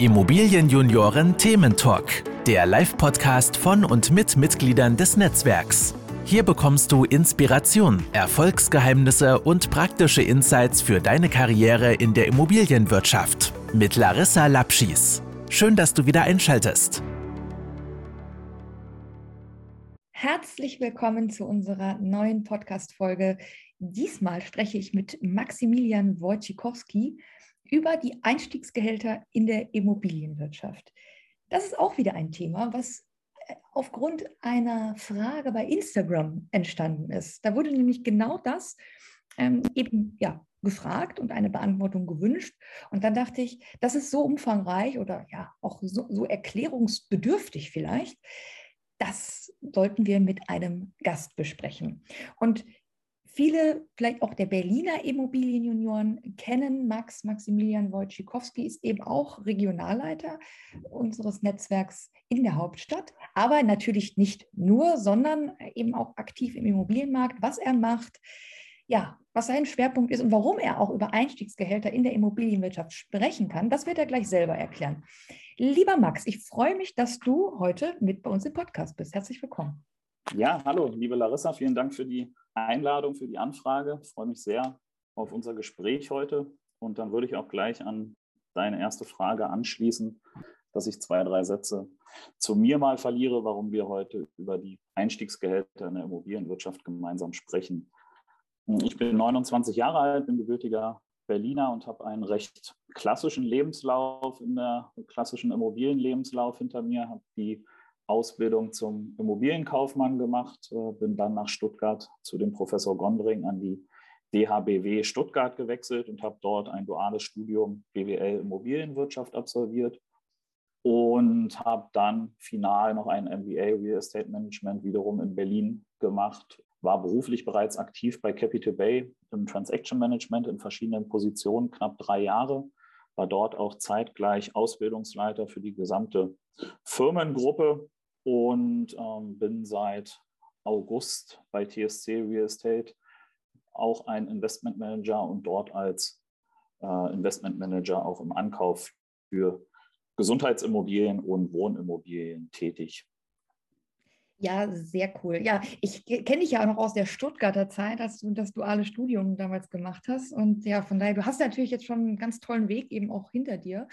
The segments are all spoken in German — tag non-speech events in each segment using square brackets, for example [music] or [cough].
Immobilienjunioren Thementalk, der Live-Podcast von und mit Mitgliedern des Netzwerks. Hier bekommst du Inspiration, Erfolgsgeheimnisse und praktische Insights für deine Karriere in der Immobilienwirtschaft mit Larissa Lapschis. Schön, dass du wieder einschaltest. Herzlich willkommen zu unserer neuen Podcast-Folge. Diesmal spreche ich mit Maximilian Wojcikowski über die Einstiegsgehälter in der Immobilienwirtschaft. Das ist auch wieder ein Thema, was äh, aufgrund einer Frage bei Instagram entstanden ist. Da wurde nämlich genau das ähm, eben ja, gefragt und eine Beantwortung gewünscht. Und dann dachte ich, das ist so umfangreich oder ja auch so, so erklärungsbedürftig vielleicht. Das sollten wir mit einem Gast besprechen. Und Viele, vielleicht auch der Berliner Immobilienjunioren, kennen Max. Maximilian Wojcikowski ist eben auch Regionalleiter unseres Netzwerks in der Hauptstadt, aber natürlich nicht nur, sondern eben auch aktiv im Immobilienmarkt, was er macht, ja, was sein Schwerpunkt ist und warum er auch über Einstiegsgehälter in der Immobilienwirtschaft sprechen kann, das wird er gleich selber erklären. Lieber Max, ich freue mich, dass du heute mit bei uns im Podcast bist. Herzlich willkommen. Ja, hallo, liebe Larissa, vielen Dank für die Einladung, für die Anfrage. Ich freue mich sehr auf unser Gespräch heute. Und dann würde ich auch gleich an deine erste Frage anschließen, dass ich zwei, drei Sätze zu mir mal verliere, warum wir heute über die Einstiegsgehälter in der Immobilienwirtschaft gemeinsam sprechen. Ich bin 29 Jahre alt, bin gebürtiger Berliner und habe einen recht klassischen Lebenslauf in der klassischen Immobilienlebenslauf hinter mir, habe die Ausbildung zum Immobilienkaufmann gemacht, äh, bin dann nach Stuttgart zu dem Professor Gondring an die DHBW Stuttgart gewechselt und habe dort ein duales Studium BWL Immobilienwirtschaft absolviert und habe dann final noch ein MBA Real Estate Management wiederum in Berlin gemacht. War beruflich bereits aktiv bei Capital Bay im Transaction Management in verschiedenen Positionen, knapp drei Jahre. War dort auch zeitgleich Ausbildungsleiter für die gesamte Firmengruppe und ähm, bin seit August bei TSC Real Estate auch ein Investment Manager und dort als äh, Investment Manager auch im Ankauf für Gesundheitsimmobilien und Wohnimmobilien tätig. Ja, sehr cool. Ja, ich kenne dich ja auch noch aus der Stuttgarter Zeit, als du das duale Studium damals gemacht hast. Und ja, von daher, du hast natürlich jetzt schon einen ganz tollen Weg eben auch hinter dir.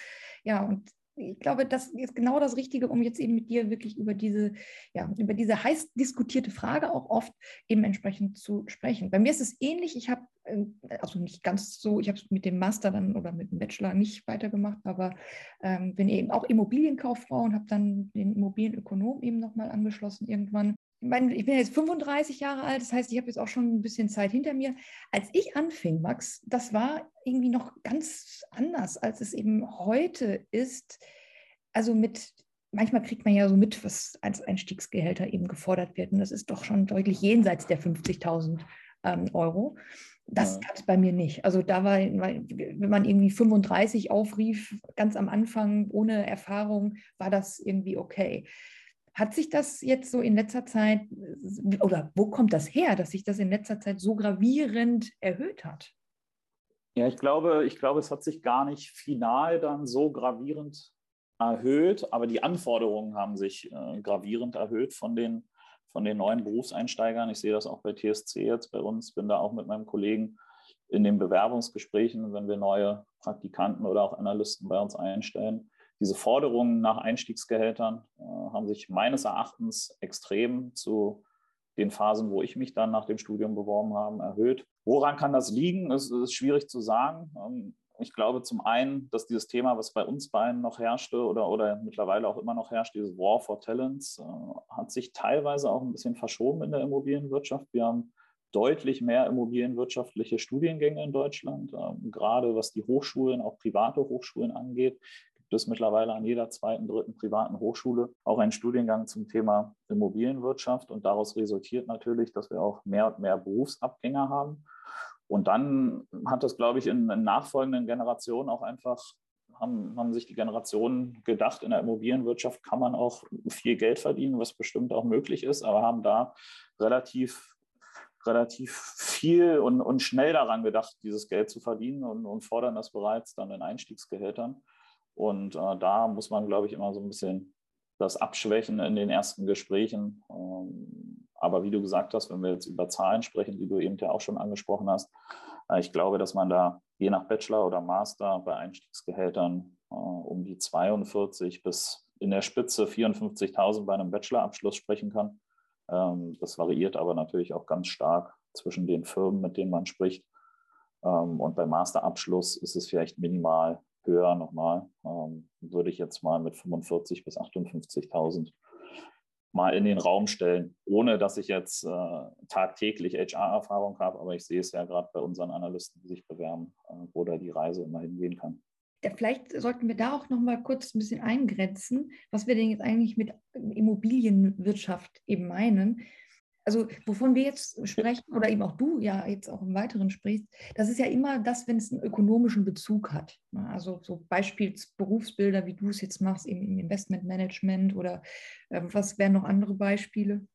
Ja, und ich glaube, das ist genau das Richtige, um jetzt eben mit dir wirklich über diese, ja, über diese heiß diskutierte Frage auch oft eben entsprechend zu sprechen. Bei mir ist es ähnlich. Ich habe, äh, also nicht ganz so, ich habe es mit dem Master dann oder mit dem Bachelor nicht weitergemacht, aber ähm, bin eben auch Immobilienkauffrau und habe dann den Immobilienökonom eben nochmal angeschlossen irgendwann ich, meine, ich bin jetzt 35 Jahre alt, das heißt, ich habe jetzt auch schon ein bisschen Zeit hinter mir. Als ich anfing, Max, das war irgendwie noch ganz anders, als es eben heute ist. Also mit, manchmal kriegt man ja so mit, was als Einstiegsgehälter eben gefordert wird. Und das ist doch schon deutlich jenseits der 50.000 ähm, Euro. Das ja. gab es bei mir nicht. Also da war, wenn man irgendwie 35 aufrief, ganz am Anfang ohne Erfahrung, war das irgendwie okay. Hat sich das jetzt so in letzter Zeit, oder wo kommt das her, dass sich das in letzter Zeit so gravierend erhöht hat? Ja, ich glaube, ich glaube, es hat sich gar nicht final dann so gravierend erhöht, aber die Anforderungen haben sich äh, gravierend erhöht von den, von den neuen Berufseinsteigern. Ich sehe das auch bei TSC jetzt bei uns, bin da auch mit meinem Kollegen in den Bewerbungsgesprächen, wenn wir neue Praktikanten oder auch Analysten bei uns einstellen, diese Forderungen nach Einstiegsgehältern äh, haben sich meines Erachtens extrem zu den Phasen, wo ich mich dann nach dem Studium beworben habe, erhöht. Woran kann das liegen? Es ist schwierig zu sagen. Ähm, ich glaube zum einen, dass dieses Thema, was bei uns beiden noch herrschte oder, oder mittlerweile auch immer noch herrscht, dieses War for Talents, äh, hat sich teilweise auch ein bisschen verschoben in der Immobilienwirtschaft. Wir haben deutlich mehr immobilienwirtschaftliche Studiengänge in Deutschland, ähm, gerade was die Hochschulen, auch private Hochschulen angeht es mittlerweile an jeder zweiten, dritten privaten Hochschule auch einen Studiengang zum Thema Immobilienwirtschaft. Und daraus resultiert natürlich, dass wir auch mehr und mehr Berufsabgänger haben. Und dann hat das, glaube ich, in, in nachfolgenden Generationen auch einfach, haben, haben sich die Generationen gedacht, in der Immobilienwirtschaft kann man auch viel Geld verdienen, was bestimmt auch möglich ist, aber haben da relativ relativ viel und, und schnell daran gedacht, dieses Geld zu verdienen und, und fordern das bereits dann in Einstiegsgehältern. Und äh, da muss man, glaube ich, immer so ein bisschen das abschwächen in den ersten Gesprächen. Ähm, aber wie du gesagt hast, wenn wir jetzt über Zahlen sprechen, die du eben ja auch schon angesprochen hast, äh, ich glaube, dass man da je nach Bachelor oder Master bei Einstiegsgehältern äh, um die 42 bis in der Spitze 54.000 bei einem Bachelorabschluss sprechen kann. Ähm, das variiert aber natürlich auch ganz stark zwischen den Firmen, mit denen man spricht. Ähm, und beim Masterabschluss ist es vielleicht minimal höher nochmal. Ähm, würde ich jetzt mal mit 45.000 bis 58.000 mal in den Raum stellen, ohne dass ich jetzt äh, tagtäglich HR-Erfahrung habe. Aber ich sehe es ja gerade bei unseren Analysten, die sich bewerben, äh, wo da die Reise immer hingehen kann. Ja, vielleicht sollten wir da auch noch mal kurz ein bisschen eingrenzen, was wir denn jetzt eigentlich mit Immobilienwirtschaft eben meinen also wovon wir jetzt sprechen oder eben auch du ja jetzt auch im Weiteren sprichst, das ist ja immer das, wenn es einen ökonomischen Bezug hat. Ne? Also so Beispielsberufsbilder, wie du es jetzt machst im, im Investmentmanagement oder äh, was wären noch andere Beispiele?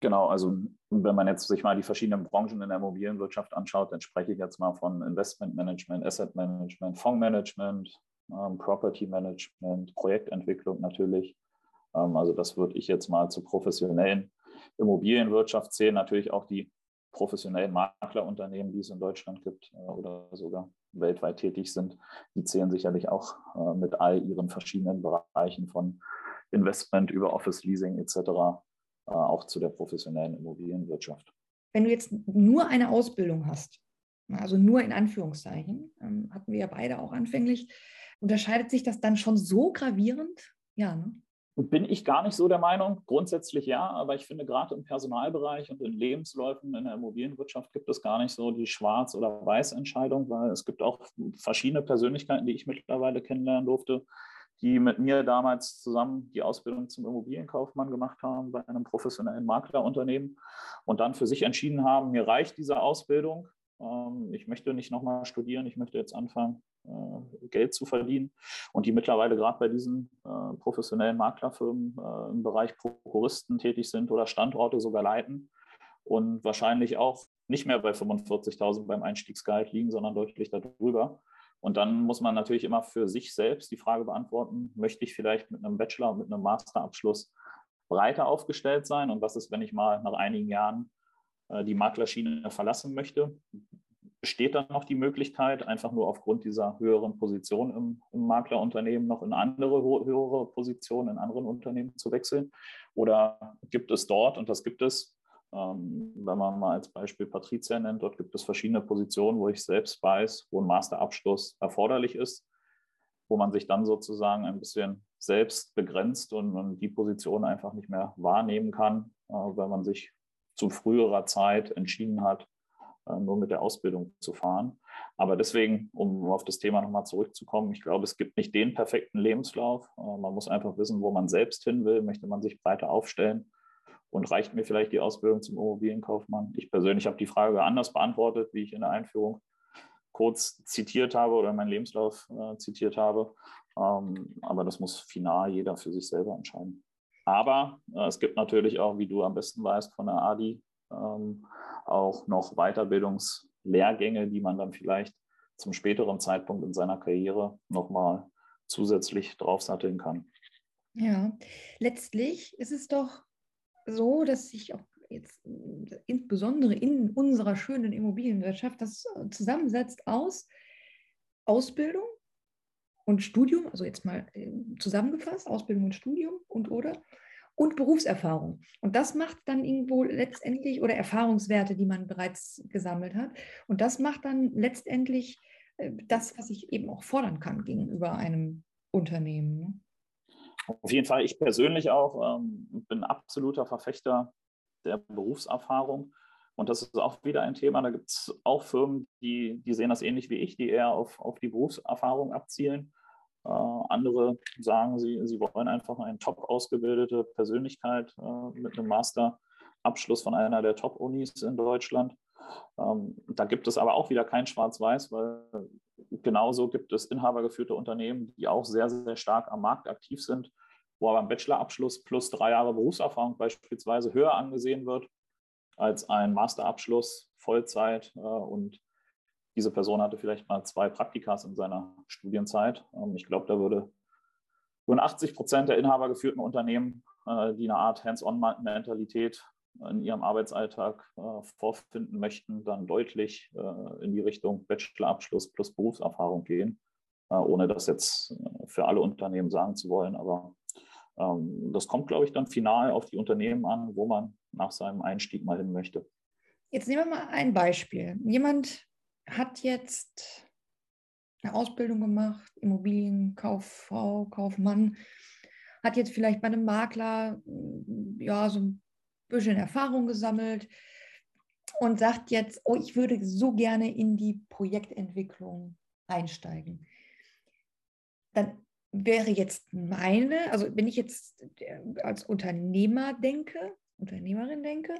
Genau, also wenn man jetzt sich mal die verschiedenen Branchen in der Immobilienwirtschaft anschaut, dann spreche ich jetzt mal von Investmentmanagement, Asset Management, Fondsmanagement, ähm, Property Management, Projektentwicklung natürlich. Ähm, also das würde ich jetzt mal zu professionellen Immobilienwirtschaft zählen natürlich auch die professionellen Maklerunternehmen, die es in Deutschland gibt äh, oder sogar weltweit tätig sind. Die zählen sicherlich auch äh, mit all ihren verschiedenen Bereichen von Investment über Office Leasing etc. Äh, auch zu der professionellen Immobilienwirtschaft. Wenn du jetzt nur eine Ausbildung hast, also nur in Anführungszeichen, ähm, hatten wir ja beide auch anfänglich, unterscheidet sich das dann schon so gravierend? Ja, ne? Bin ich gar nicht so der Meinung. Grundsätzlich ja, aber ich finde gerade im Personalbereich und in Lebensläufen in der Immobilienwirtschaft gibt es gar nicht so die Schwarz- oder Weiß-Entscheidung, weil es gibt auch verschiedene Persönlichkeiten, die ich mittlerweile kennenlernen durfte, die mit mir damals zusammen die Ausbildung zum Immobilienkaufmann gemacht haben bei einem professionellen Maklerunternehmen und dann für sich entschieden haben, mir reicht diese Ausbildung. Ähm, ich möchte nicht nochmal studieren, ich möchte jetzt anfangen, Geld zu verdienen und die mittlerweile gerade bei diesen äh, professionellen Maklerfirmen äh, im Bereich Prokuristen tätig sind oder Standorte sogar leiten und wahrscheinlich auch nicht mehr bei 45.000 beim Einstiegsgehalt liegen, sondern deutlich darüber. Und dann muss man natürlich immer für sich selbst die Frage beantworten, möchte ich vielleicht mit einem Bachelor und mit einem Masterabschluss breiter aufgestellt sein? Und was ist, wenn ich mal nach einigen Jahren die Maklerschiene verlassen möchte? Besteht dann noch die Möglichkeit, einfach nur aufgrund dieser höheren Position im, im Maklerunternehmen noch in andere höhere Positionen in anderen Unternehmen zu wechseln? Oder gibt es dort, und das gibt es, ähm, wenn man mal als Beispiel Patrizia nennt, dort gibt es verschiedene Positionen, wo ich selbst weiß, wo ein Masterabschluss erforderlich ist, wo man sich dann sozusagen ein bisschen selbst begrenzt und, und die Position einfach nicht mehr wahrnehmen kann, äh, weil man sich zu früherer Zeit entschieden hat, nur mit der Ausbildung zu fahren. Aber deswegen, um auf das Thema nochmal zurückzukommen, ich glaube, es gibt nicht den perfekten Lebenslauf. Äh, man muss einfach wissen, wo man selbst hin will. Möchte man sich breiter aufstellen? Und reicht mir vielleicht die Ausbildung zum Immobilienkaufmann? Ich persönlich habe die Frage anders beantwortet, wie ich in der Einführung kurz zitiert habe oder meinen Lebenslauf äh, zitiert habe. Ähm, aber das muss final jeder für sich selber entscheiden. Aber äh, es gibt natürlich auch, wie du am besten weißt, von der ADI ähm, auch noch Weiterbildungslehrgänge, die man dann vielleicht zum späteren Zeitpunkt in seiner Karriere nochmal zusätzlich draufsatteln kann. Ja, letztlich ist es doch so, dass sich auch jetzt insbesondere in unserer schönen Immobilienwirtschaft das zusammensetzt aus Ausbildung und Studium, also jetzt mal äh, zusammengefasst, Ausbildung und Studium und oder und Berufserfahrung. Und das macht dann irgendwo letztendlich, oder Erfahrungswerte, die man bereits gesammelt hat. Und das macht dann letztendlich äh, das, was ich eben auch fordern kann gegenüber einem Unternehmen. Ne? Auf jeden Fall, ich persönlich auch ähm, bin absoluter Verfechter der Berufserfahrung. Und das ist auch wieder ein Thema. Da gibt es auch Firmen, die, die sehen das ähnlich wie ich, die eher auf, auf die Berufserfahrung abzielen. Äh, andere sagen, sie, sie wollen einfach eine top ausgebildete Persönlichkeit äh, mit einem Masterabschluss von einer der Top-Unis in Deutschland. Ähm, da gibt es aber auch wieder kein Schwarz-Weiß, weil genauso gibt es inhabergeführte Unternehmen, die auch sehr, sehr stark am Markt aktiv sind, wo aber ein Bachelorabschluss plus drei Jahre Berufserfahrung beispielsweise höher angesehen wird als ein Masterabschluss Vollzeit äh, und diese Person hatte vielleicht mal zwei Praktikas in seiner Studienzeit. Ähm, ich glaube, da würde Rund 80 Prozent der inhabergeführten Unternehmen, äh, die eine Art Hands-on-Mentalität in ihrem Arbeitsalltag äh, vorfinden möchten, dann deutlich äh, in die Richtung Bachelorabschluss plus Berufserfahrung gehen, ohne das jetzt für alle Unternehmen sagen zu wollen. Aber ähm, das kommt, glaube ich, dann final auf die Unternehmen an, wo man nach seinem Einstieg mal hin möchte. Jetzt nehmen wir mal ein Beispiel. Jemand hat jetzt eine Ausbildung gemacht, Immobilienkauffrau, Kaufmann, hat jetzt vielleicht bei einem Makler ja so ein bisschen Erfahrung gesammelt und sagt jetzt, oh, ich würde so gerne in die Projektentwicklung einsteigen. Dann wäre jetzt meine, also wenn ich jetzt äh, als Unternehmer denke, Unternehmerin denke,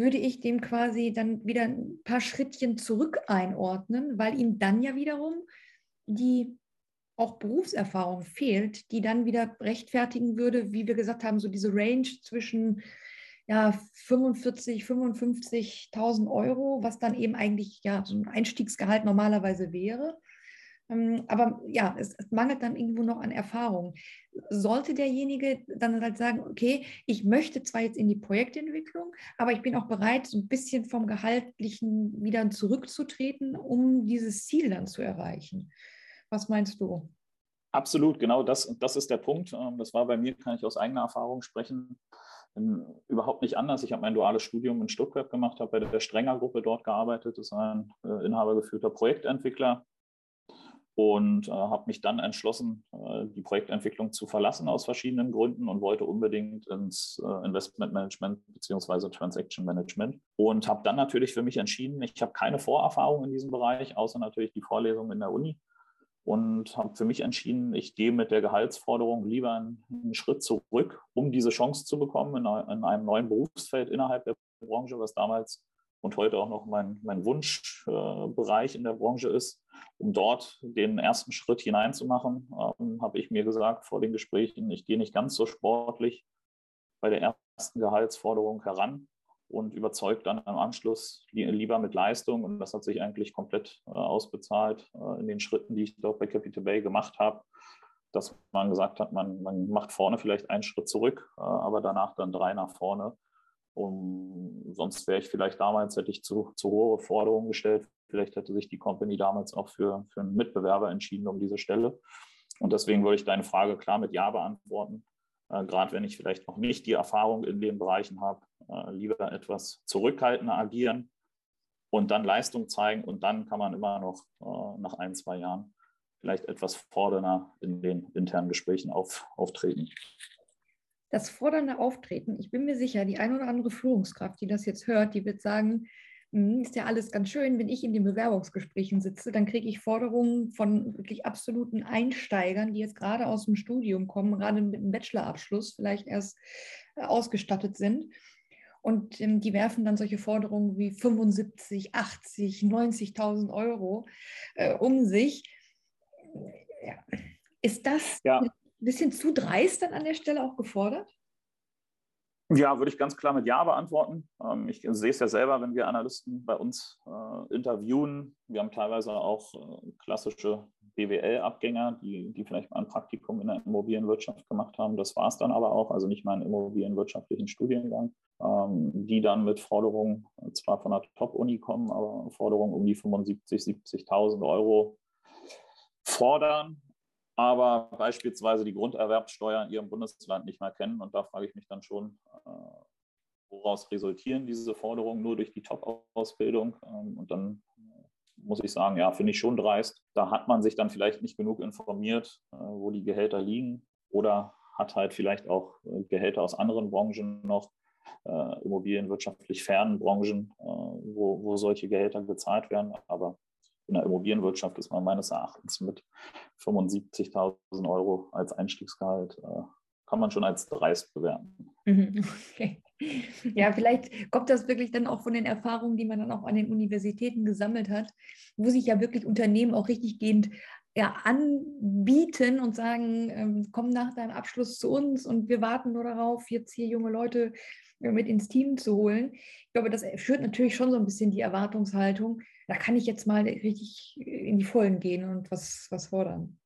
würde ich dem quasi dann wieder ein paar Schrittchen zurück einordnen, weil ihm dann ja wiederum die auch Berufserfahrung fehlt, die dann wieder rechtfertigen würde, wie wir gesagt haben, so diese Range zwischen ja, 45, 55.000 Euro, was dann eben eigentlich ja so ein Einstiegsgehalt normalerweise wäre. Ähm, aber ja, es, es, mangelt dann irgendwo noch an Erfahrung. Sollte derjenige dann halt sagen, okay, ich möchte zwar jetzt in die Projektentwicklung, aber ich bin auch bereit, so ein bisschen vom Gehaltlichen wieder zurückzutreten, um dieses Ziel dann zu erreichen. Was meinst du? Absolut, genau das, das ist der Punkt. Ähm, das war bei mir, kann ich aus eigener Erfahrung sprechen überhaupt nicht anders. Ich habe mein duales Studium in Stuttgart gemacht, habe bei der Strenger-Gruppe dort gearbeitet. Das ist ein äh, inhabergeführter Projektentwickler und äh, habe mich dann entschlossen, äh, die Projektentwicklung zu verlassen aus verschiedenen Gründen und wollte unbedingt ins äh, Investment Management bzw. Transaction Management und habe dann natürlich für mich entschieden, ich habe keine Vorerfahrung in diesem Bereich, außer natürlich die Vorlesung in der Uni und habe für mich entschieden, ich gehe mit der Gehaltsforderung lieber einen, einen Schritt zurück, um diese Chance zu bekommen in, in, einem neuen Berufsfeld innerhalb der Branche, was damals und heute auch noch mein, mein Wunschbereich äh, in der Branche ist, um dort den ersten Schritt hineinzumachen, ähm, habe ich mir gesagt vor den Gesprächen, ich gehe nicht ganz so sportlich bei der ersten Gehaltsforderung heran, und überzeugt dann im Anschluss lieber mit Leistung. Und das hat sich eigentlich komplett äh, ausbezahlt äh, in den Schritten, die ich dort bei Capital Bay gemacht habe, dass man gesagt hat, man, man macht vorne vielleicht einen Schritt zurück, äh, aber danach dann drei nach vorne. Um, sonst wäre ich vielleicht damals, hätte ich zu, zu hohe Forderungen gestellt. Vielleicht hätte sich die Company damals auch für, für einen Mitbewerber entschieden um diese Stelle. Und deswegen würde ich deine Frage klar mit Ja beantworten. Äh, gerade wenn ich vielleicht noch nicht die Erfahrung in den Bereichen habe, äh, lieber etwas zurückhaltender agieren und dann Leistung zeigen und dann kann man immer noch äh, nach ein, zwei Jahren vielleicht etwas fordernder in den internen Gesprächen auf, auftreten. Das fordernde Auftreten, ich bin mir sicher, die ein oder andere Führungskraft, die das jetzt hört, die wird sagen, hm, ist ja alles ganz schön, wenn ich in den Bewerbungsgesprächen sitze, dann kriege ich Forderungen von wirklich absoluten Einsteigern, die jetzt gerade aus dem Studium kommen, gerade mit einem Bachelorabschluss vielleicht erst äh, ausgestattet sind. Und ähm, die werfen dann solche Forderungen wie 75, 80, 90.000 Euro äh, um sich. Ja. Ist das ja. Ein bisschen zu dreist dann an der Stelle auch gefordert? Ja, würde ich ganz klar mit Ja beantworten. Ähm, ich sehe es ja selber, wenn wir Analysten bei uns äh, interviewen. Wir haben teilweise auch äh, klassische BWL-Abgänger, die, die vielleicht mal ein Praktikum in der Immobilienwirtschaft gemacht haben. Das war es dann aber auch, also nicht mal einen immobilienwirtschaftlichen Studiengang, ähm, die dann mit Forderungen zwar von der Top-Uni kommen, aber Forderungen um die 75.000, 70.000 Euro fordern aber beispielsweise die Grunderwerbsteuer in ihrem Bundesland nicht mehr kennen. Und da frage ich mich dann schon, äh, woraus resultieren diese Forderungen nur durch die Top-Ausbildung? Ähm, und dann äh, muss ich sagen, ja, finde ich schon dreist. Da hat man sich dann vielleicht nicht genug informiert, äh, wo die Gehälter liegen oder hat halt vielleicht auch Gehälter aus anderen Branchen noch, immobilienwirtschaftlich fernen Branchen, wo, wo solche Gehälter gezahlt werden. Aber in der Immobilienwirtschaft ist man meines Erachtens mit 75.000 Euro als Einstiegsgehalt, äh, kann man schon als dreist bewerten. Mhm, [laughs] okay. Ja, vielleicht kommt das wirklich dann auch von den Erfahrungen, die man dann auch an den Universitäten gesammelt hat, wo sich ja wirklich Unternehmen auch richtig gehend ja, anbieten und sagen, ähm, komm nach deinem Abschluss zu uns und wir warten nur darauf, jetzt hier junge Leute mit ins Team zu holen. Ich glaube, das führt natürlich schon so ein bisschen die Erwartungshaltung, da kann ich jetzt mal richtig in die Vollen gehen und was, was fordern.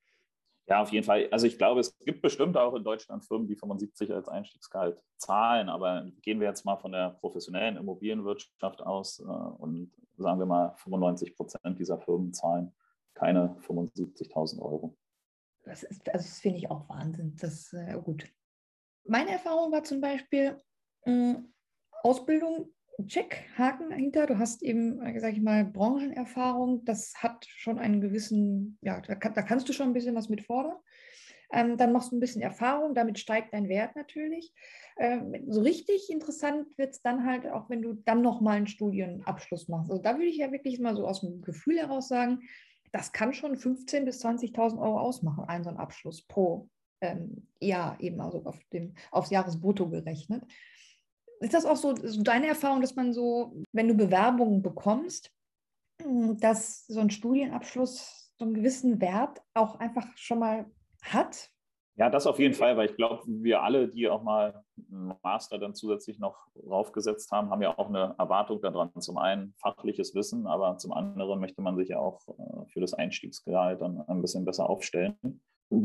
Ja, auf jeden Fall. Also ich glaube, es gibt bestimmt auch in Deutschland Firmen, die 75 als Einstiegsgehalt zahlen, aber gehen wir jetzt mal von der professionellen Immobilienwirtschaft aus äh, und sagen wir mal, 95 Prozent dieser Firmen zahlen keine 75.000 Euro. Das, ist, also das finde ich auch Wahnsinn. Das äh, gut. Meine Erfahrung war zum Beispiel Ausbildung, Check, Haken dahinter. Du hast eben, äh, sage ich mal, Branchenerfahrung. Das hat schon einen gewissen, ja, da, da kannst du schon ein bisschen was mit fordern. Ähm, dann machst du ein bisschen Erfahrung, damit steigt dein Wert natürlich. Ähm, so richtig interessant wird es dann halt auch, wenn du dann nochmal einen Studienabschluss machst. Also da würde ich ja wirklich mal so aus dem Gefühl heraus sagen, das kann schon 15.000 bis 20.000 Euro ausmachen, ein so ein Abschluss pro ähm, Jahr, eben also auf dem, aufs Jahresbrutto gerechnet. Ist das auch so, so deine Erfahrung, dass man so, wenn du Bewerbungen bekommst, dass so ein Studienabschluss so einen gewissen Wert auch einfach schon mal hat? Ja, das auf jeden Fall, weil ich glaube, wir alle, die auch mal einen Master dann zusätzlich noch raufgesetzt haben, haben ja auch eine Erwartung daran. Zum einen fachliches Wissen, aber zum anderen möchte man sich ja auch äh, für das Einstiegsgehalt dann ein bisschen besser aufstellen.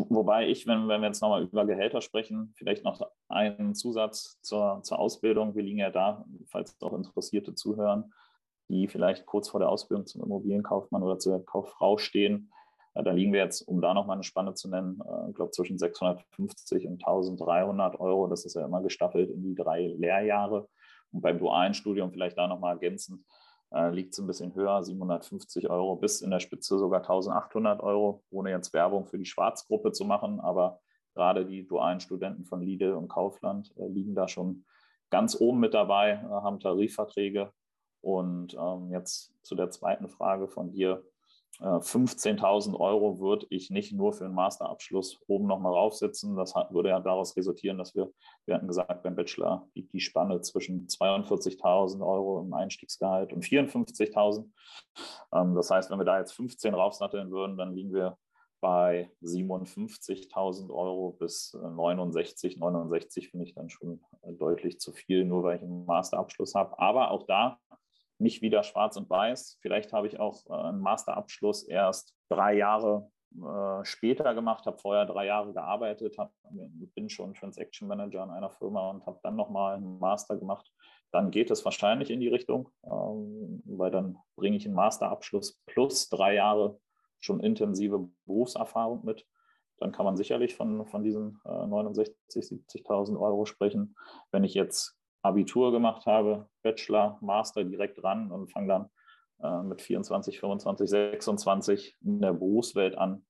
Wobei ich, wenn, wenn wir jetzt nochmal über Gehälter sprechen, vielleicht noch einen Zusatz zur, zur Ausbildung. Wir liegen ja da, falls auch Interessierte zuhören, die vielleicht kurz vor der Ausbildung zum Immobilienkaufmann oder zur Kauffrau stehen da liegen wir jetzt, um da nochmal eine Spanne zu nennen, äh, ich glaube zwischen 650 und 1300 Euro. Das ist ja immer gestaffelt in die drei Lehrjahre. Und beim dualen Studium vielleicht da nochmal ergänzend, äh, liegt es ein bisschen höher, 750 Euro bis in der Spitze sogar 1800 Euro, ohne jetzt Werbung für die Schwarzgruppe zu machen. Aber gerade die dualen Studenten von Lidl und Kaufland äh, liegen da schon ganz oben mit dabei, haben Tarifverträge. Und ähm, jetzt zu der zweiten Frage von dir 15.000 äh, Euro würde ich nicht nur für einen Masterabschluss oben nochmal raufsetzen. Das würde ja daraus resultieren, dass wir, wir hatten gesagt, beim Bachelor liegt die Spanne zwischen 42.000 Euro im Einstiegsgehalt und 54.000. Ähm, das heißt, wenn wir da jetzt 15 raufsatteln würden, dann liegen wir bei 57.000 Euro bis 69. 69 finde ich dann schon äh, deutlich zu viel, nur weil ich einen Masterabschluss habe. Aber auch da nicht wieder schwarz und weiß. Vielleicht habe ich auch äh, einen Masterabschluss erst drei Jahre äh, später gemacht, habe vorher drei Jahre gearbeitet, bin schon Transaction Manager in einer Firma und habe dann nochmal einen Master gemacht. Dann geht es wahrscheinlich in die Richtung, ähm, weil dann bringe ich einen Masterabschluss plus drei Jahre schon intensive Berufserfahrung mit. Dann kann man sicherlich von, von diesen äh, 69.000, 70.000 Euro sprechen. Wenn ich jetzt Abitur gemacht habe, Bachelor, Master direkt ran und fange dann äh, mit 24, 25, 26 in der Berufswelt an,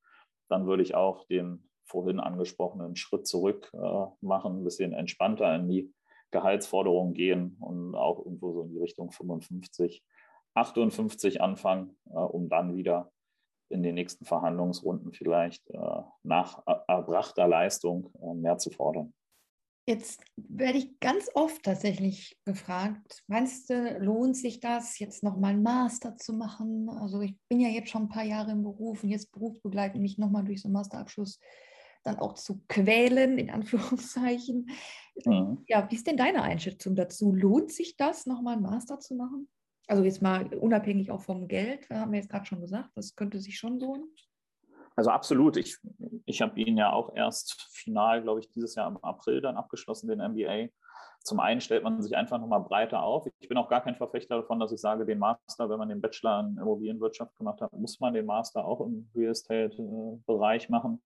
dann würde ich auch den vorhin angesprochenen Schritt zurück äh, machen, ein bisschen entspannter in die Gehaltsforderungen gehen und auch irgendwo so in die Richtung 55, 58 anfangen, äh, um dann wieder in den nächsten Verhandlungsrunden vielleicht äh, nach erbrachter Leistung äh, mehr zu fordern. Jetzt werde ich ganz oft tatsächlich gefragt, meinst du, lohnt sich das, jetzt nochmal einen Master zu machen? Also ich bin ja jetzt schon ein paar Jahre im Beruf und jetzt berufsbegleitend mich nochmal durch so einen Masterabschluss dann auch zu quälen, in Anführungszeichen. Mhm. Ja, wie ist denn deine Einschätzung dazu? Lohnt sich das, nochmal einen Master zu machen? Also jetzt mal unabhängig auch vom Geld, haben wir jetzt gerade schon gesagt, das könnte sich schon lohnen. Also absolut. Ich, ich habe ihn ja auch erst final, glaube ich, dieses Jahr im April dann abgeschlossen, den MBA. Zum einen stellt man sich einfach nochmal breiter auf. Ich bin auch gar kein Verfechter davon, dass ich sage, den Master, wenn man den Bachelor in Immobilienwirtschaft gemacht hat, muss man den Master auch im Real Estate-Bereich machen.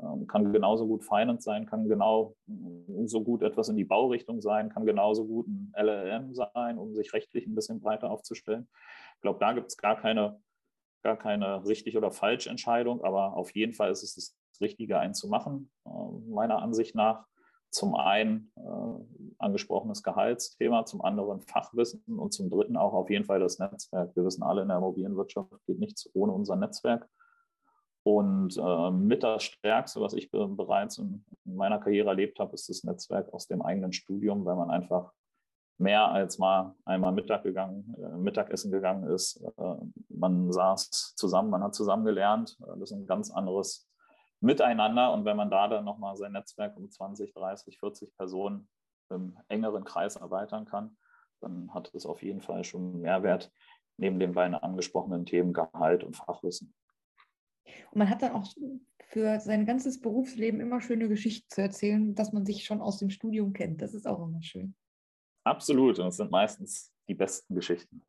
Ähm, kann genauso gut Finance sein, kann genau so gut etwas in die Baurichtung sein, kann genauso gut ein LLM sein, um sich rechtlich ein bisschen breiter aufzustellen. Ich glaube, da gibt es gar keine gar keine richtig oder falsch Entscheidung, aber auf jeden Fall ist es das Richtige, einen zu machen, äh, meiner Ansicht nach. Zum einen äh, angesprochenes Gehaltsthema, zum anderen Fachwissen und zum dritten auch auf jeden Fall das Netzwerk. Wir wissen alle, in der Immobilienwirtschaft geht nichts ohne unser Netzwerk. Und äh, mit das Stärkste, was ich bereits in, in meiner Karriere erlebt habe, ist das Netzwerk aus dem eigenen Studium, weil man einfach mehr als mal einmal Mittag gegangen, äh, Mittagessen gegangen ist. Äh, man saß zusammen, man hat zusammen gelernt. Äh, das ist ein ganz anderes Miteinander. Und wenn man da dann nochmal sein Netzwerk um 20, 30, 40 Personen im engeren Kreis erweitern kann, dann hat es auf jeden Fall schon Mehrwert neben den beiden angesprochenen Themen Gehalt und Fachwissen. Und man hat dann auch für sein ganzes Berufsleben immer schöne Geschichten zu erzählen, dass man sich schon aus dem Studium kennt. Das ist auch immer schön. Absolut. Und es sind meistens die besten Geschichten.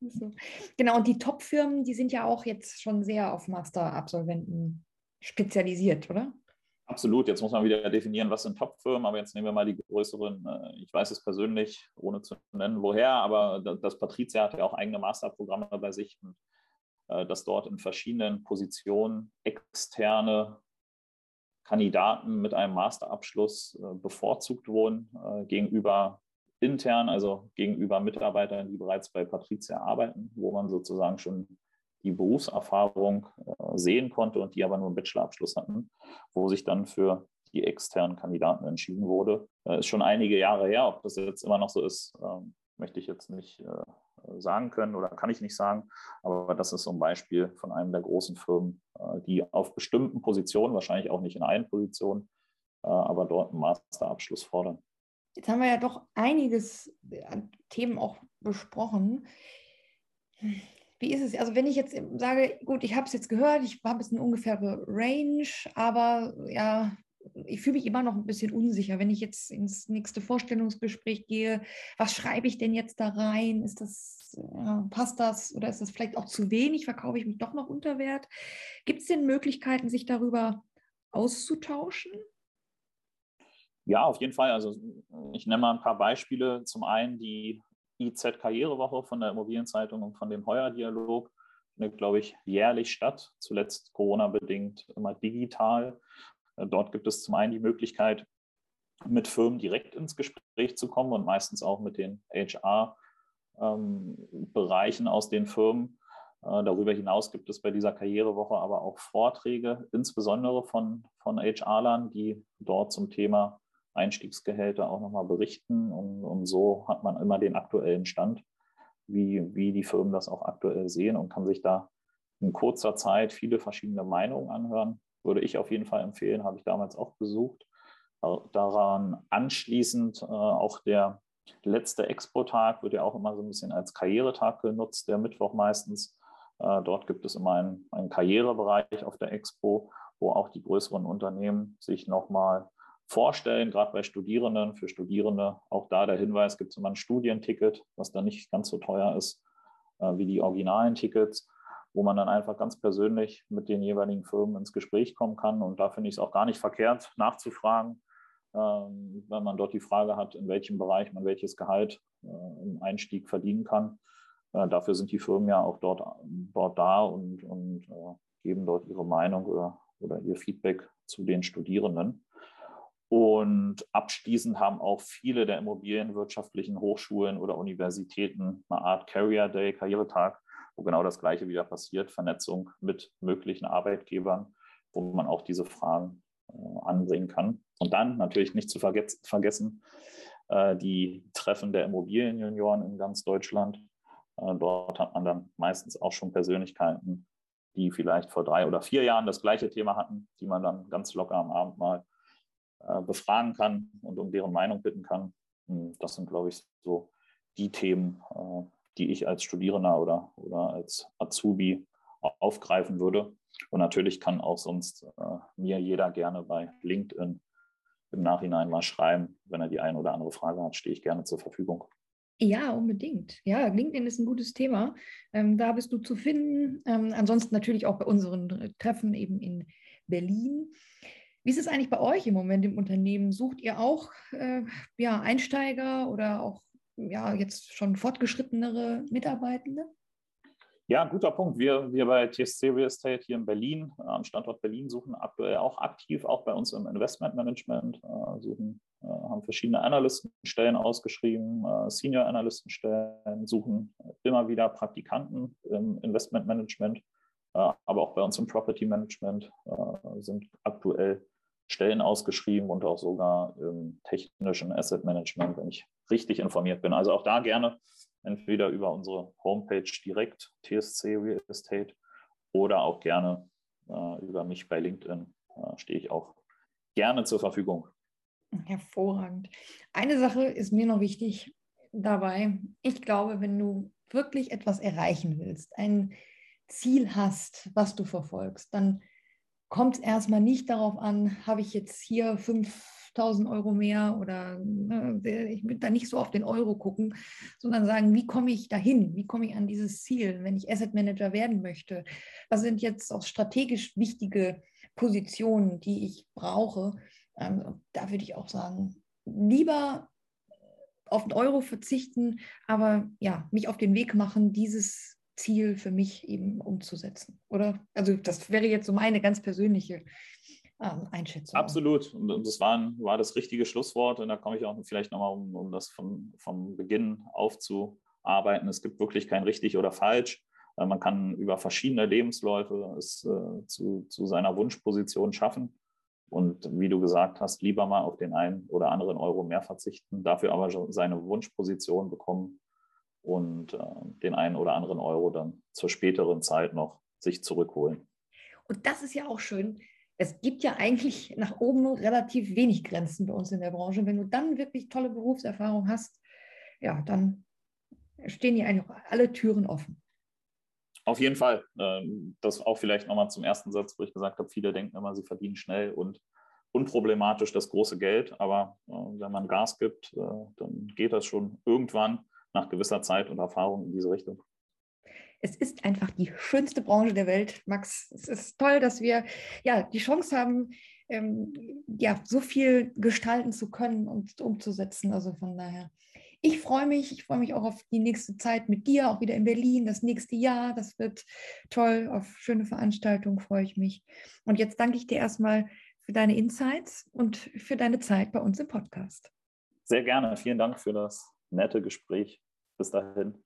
So. Genau, und die Top-Firmen, die sind ja auch jetzt schon sehr auf Master-Absolventen spezialisiert, oder? Absolut. Jetzt muss man wieder definieren, was sind Top-Firmen, aber jetzt nehmen wir mal die größeren. Äh, ich weiß es persönlich, ohne zu nennen, woher, aber das Patrizia hat ja auch eigene Masterprogramme bei sich und äh, dass dort in verschiedenen Positionen externe Kandidaten mit einem Masterabschluss äh, bevorzugt wurden gegenüber intern, also gegenüber Mitarbeitern, die bereits bei Patrizia arbeiten, wo man sozusagen schon die Berufserfahrung äh, sehen konnte und die aber nur einen Bachelorabschluss hatten, wo sich dann für die externen Kandidaten entschieden wurde. Äh, ist schon einige Jahre her. Ob das jetzt immer noch so ist, ähm, möchte ich jetzt nicht äh, sagen können oder kann ich nicht sagen. Aber das ist so ein Beispiel von einem der großen Firmen, die auf bestimmten Positionen, wahrscheinlich auch nicht in allen Positionen, aber dort einen Masterabschluss fordern. Jetzt haben wir ja doch einiges an Themen auch besprochen. Wie ist es? Also wenn ich jetzt sage, gut, ich habe es jetzt gehört, ich habe jetzt eine ungefähre Range, aber ja, ich fühle mich immer noch ein bisschen unsicher, wenn ich jetzt ins nächste Vorstellungsgespräch gehe. Was schreibe ich denn jetzt da rein? Ist das, ja, passt das oder ist das vielleicht auch zu wenig? Verkaufe ich mich doch noch unter Wert? Gibt es denn Möglichkeiten, sich darüber auszutauschen? Ja, auf jeden Fall. Also ich nenne mal ein paar Beispiele. Zum einen die IZ Karrierewoche von der Immobilienzeitung und von dem Heuer-Dialog findet, glaube ich, jährlich statt. Zuletzt Corona-bedingt immer digital. Äh, dort gibt es zum einen die Möglichkeit, mit Firmen direkt ins Gespräch zu kommen und meistens auch mit den HR-Bereichen ähm, aus den Firmen. Äh, darüber hinaus gibt es bei dieser Karrierewoche aber auch Vorträge, insbesondere von, von HR-Lern, die dort zum Thema Einstiegsgehälter auch nochmal berichten. Und, und so hat man immer den aktuellen Stand, wie, wie die Firmen das auch aktuell sehen und kann sich da in kurzer Zeit viele verschiedene Meinungen anhören. Würde ich auf jeden Fall empfehlen, habe ich damals auch besucht. Daran anschließend äh, auch der letzte Expo-Tag wird ja auch immer so ein bisschen als Karrieretag genutzt, der Mittwoch meistens. Äh, dort gibt es immer einen, einen Karrierebereich auf der Expo, wo auch die größeren Unternehmen sich nochmal vorstellen, gerade bei Studierenden, für Studierende. Auch da der Hinweis, gibt es immer ein Studienticket, was dann nicht ganz so teuer ist äh, wie die originalen Tickets, wo man dann einfach ganz persönlich mit den jeweiligen Firmen ins Gespräch kommen kann. Und da finde ich es auch gar nicht verkehrt, nachzufragen, ähm, wenn man dort die Frage hat, in welchem Bereich man welches Gehalt äh, im Einstieg verdienen kann. Äh, dafür sind die Firmen ja auch dort, dort da und, und äh, geben dort ihre Meinung oder, oder ihr Feedback zu den Studierenden. Und abschließend haben auch viele der immobilienwirtschaftlichen Hochschulen oder Universitäten eine Art Career Day, Karrieretag, wo genau das Gleiche wieder passiert, Vernetzung mit möglichen Arbeitgebern, wo man auch diese Fragen äh, anbringen kann. Und dann natürlich nicht zu vergessen, äh, die Treffen der Immobilienjunioren in ganz Deutschland. Äh, dort hat man dann meistens auch schon Persönlichkeiten, die vielleicht vor drei oder vier Jahren das gleiche Thema hatten, die man dann ganz locker am Abend mal befragen kann und um deren Meinung bitten kann. Hm, das sind, glaube ich, so die Themen, äh, die ich als Studierender oder, oder als Azubi aufgreifen würde. Und natürlich kann auch sonst äh, mir jeder gerne bei LinkedIn im Nachhinein mal schreiben. Wenn er die eine oder andere Frage hat, stehe ich gerne zur Verfügung. Ja, unbedingt. Ja, LinkedIn ist ein gutes Thema. Ähm, da bist du zu finden. Ähm, ansonsten natürlich auch bei unseren Treffen eben in Berlin. Wie ist es eigentlich bei euch im Moment im Unternehmen? Sucht ihr auch äh, ja, Einsteiger oder auch ja, jetzt schon fortgeschrittenere Mitarbeitende? Ja, guter Punkt. Wir, wir bei TSC Real Estate hier in Berlin, am Standort Berlin, suchen aktuell auch aktiv, auch bei uns im Investmentmanagement, äh, suchen, äh, haben verschiedene Analystenstellen ausgeschrieben, äh, Senior Analystenstellen, suchen immer wieder Praktikanten im Investmentmanagement, äh, aber auch bei uns im Property Management äh, sind aktuell Stellen ausgeschrieben und auch sogar im technischen Asset Management, wenn ich richtig informiert bin. Also auch da gerne entweder über unsere Homepage direkt, TSC Real Estate, oder auch gerne äh, über mich bei LinkedIn. Äh, stehe ich auch gerne zur Verfügung. Hervorragend. Eine Sache ist mir noch wichtig dabei. Ich glaube, wenn du wirklich etwas erreichen willst, ein Ziel hast, was du verfolgst, dann kommt es erstmal nicht darauf an, habe ich jetzt hier 5000 Euro mehr oder ne, ich würde da nicht so auf den Euro gucken, sondern sagen, wie komme ich dahin? Wie komme ich an dieses Ziel, wenn ich Asset Manager werden möchte? Was sind jetzt auch strategisch wichtige Positionen, die ich brauche? Ähm, da würde ich auch sagen, lieber auf den Euro verzichten, aber ja, mich auf den Weg machen, dieses Ziel für mich eben umzusetzen. Oder? Also das wäre jetzt so meine ganz persönliche ähm, Einschätzung. Absolut. Und das war, war das richtige Schlusswort. Und da komme ich auch vielleicht nochmal, um, um das von, vom Beginn aufzuarbeiten. Es gibt wirklich kein richtig oder falsch. Äh, man kann über verschiedene Lebensläufe es äh, zu, zu seiner Wunschposition schaffen. Und wie du gesagt hast, lieber mal auf den einen oder anderen Euro mehr verzichten, dafür aber seine Wunschposition bekommen und äh, den einen oder anderen Euro dann zur späteren Zeit noch sich zurückholen. Und das ist ja auch schön. Es gibt ja eigentlich nach oben relativ wenig Grenzen bei uns in der Branche. Wenn du dann wirklich tolle Berufserfahrung hast, ja, dann stehen dir eigentlich alle Türen offen. Auf jeden Fall. Ähm, das auch vielleicht nochmal zum ersten Satz, wo ich gesagt habe, viele denken immer, sie verdienen schnell und unproblematisch das große Geld. Aber äh, wenn man Gas gibt, äh, dann geht das schon irgendwann nach gewisser Zeit und Erfahrung in diese Richtung. Es ist einfach die schönste Branche der Welt, Max. Es ist toll, dass wir ja die Chance haben, ähm, ja, so viel gestalten zu können und umzusetzen. Also von daher, ich freue mich. Ich freue mich auch auf die nächste Zeit mit dir, auch wieder in Berlin, das nächste Jahr. Das wird toll. Auf schöne Veranstaltungen freue ich mich. Und jetzt danke ich dir erstmal für deine Insights und für deine Zeit bei uns im Podcast. Sehr gerne. Vielen Dank für das nette Gespräch. Bis dahin.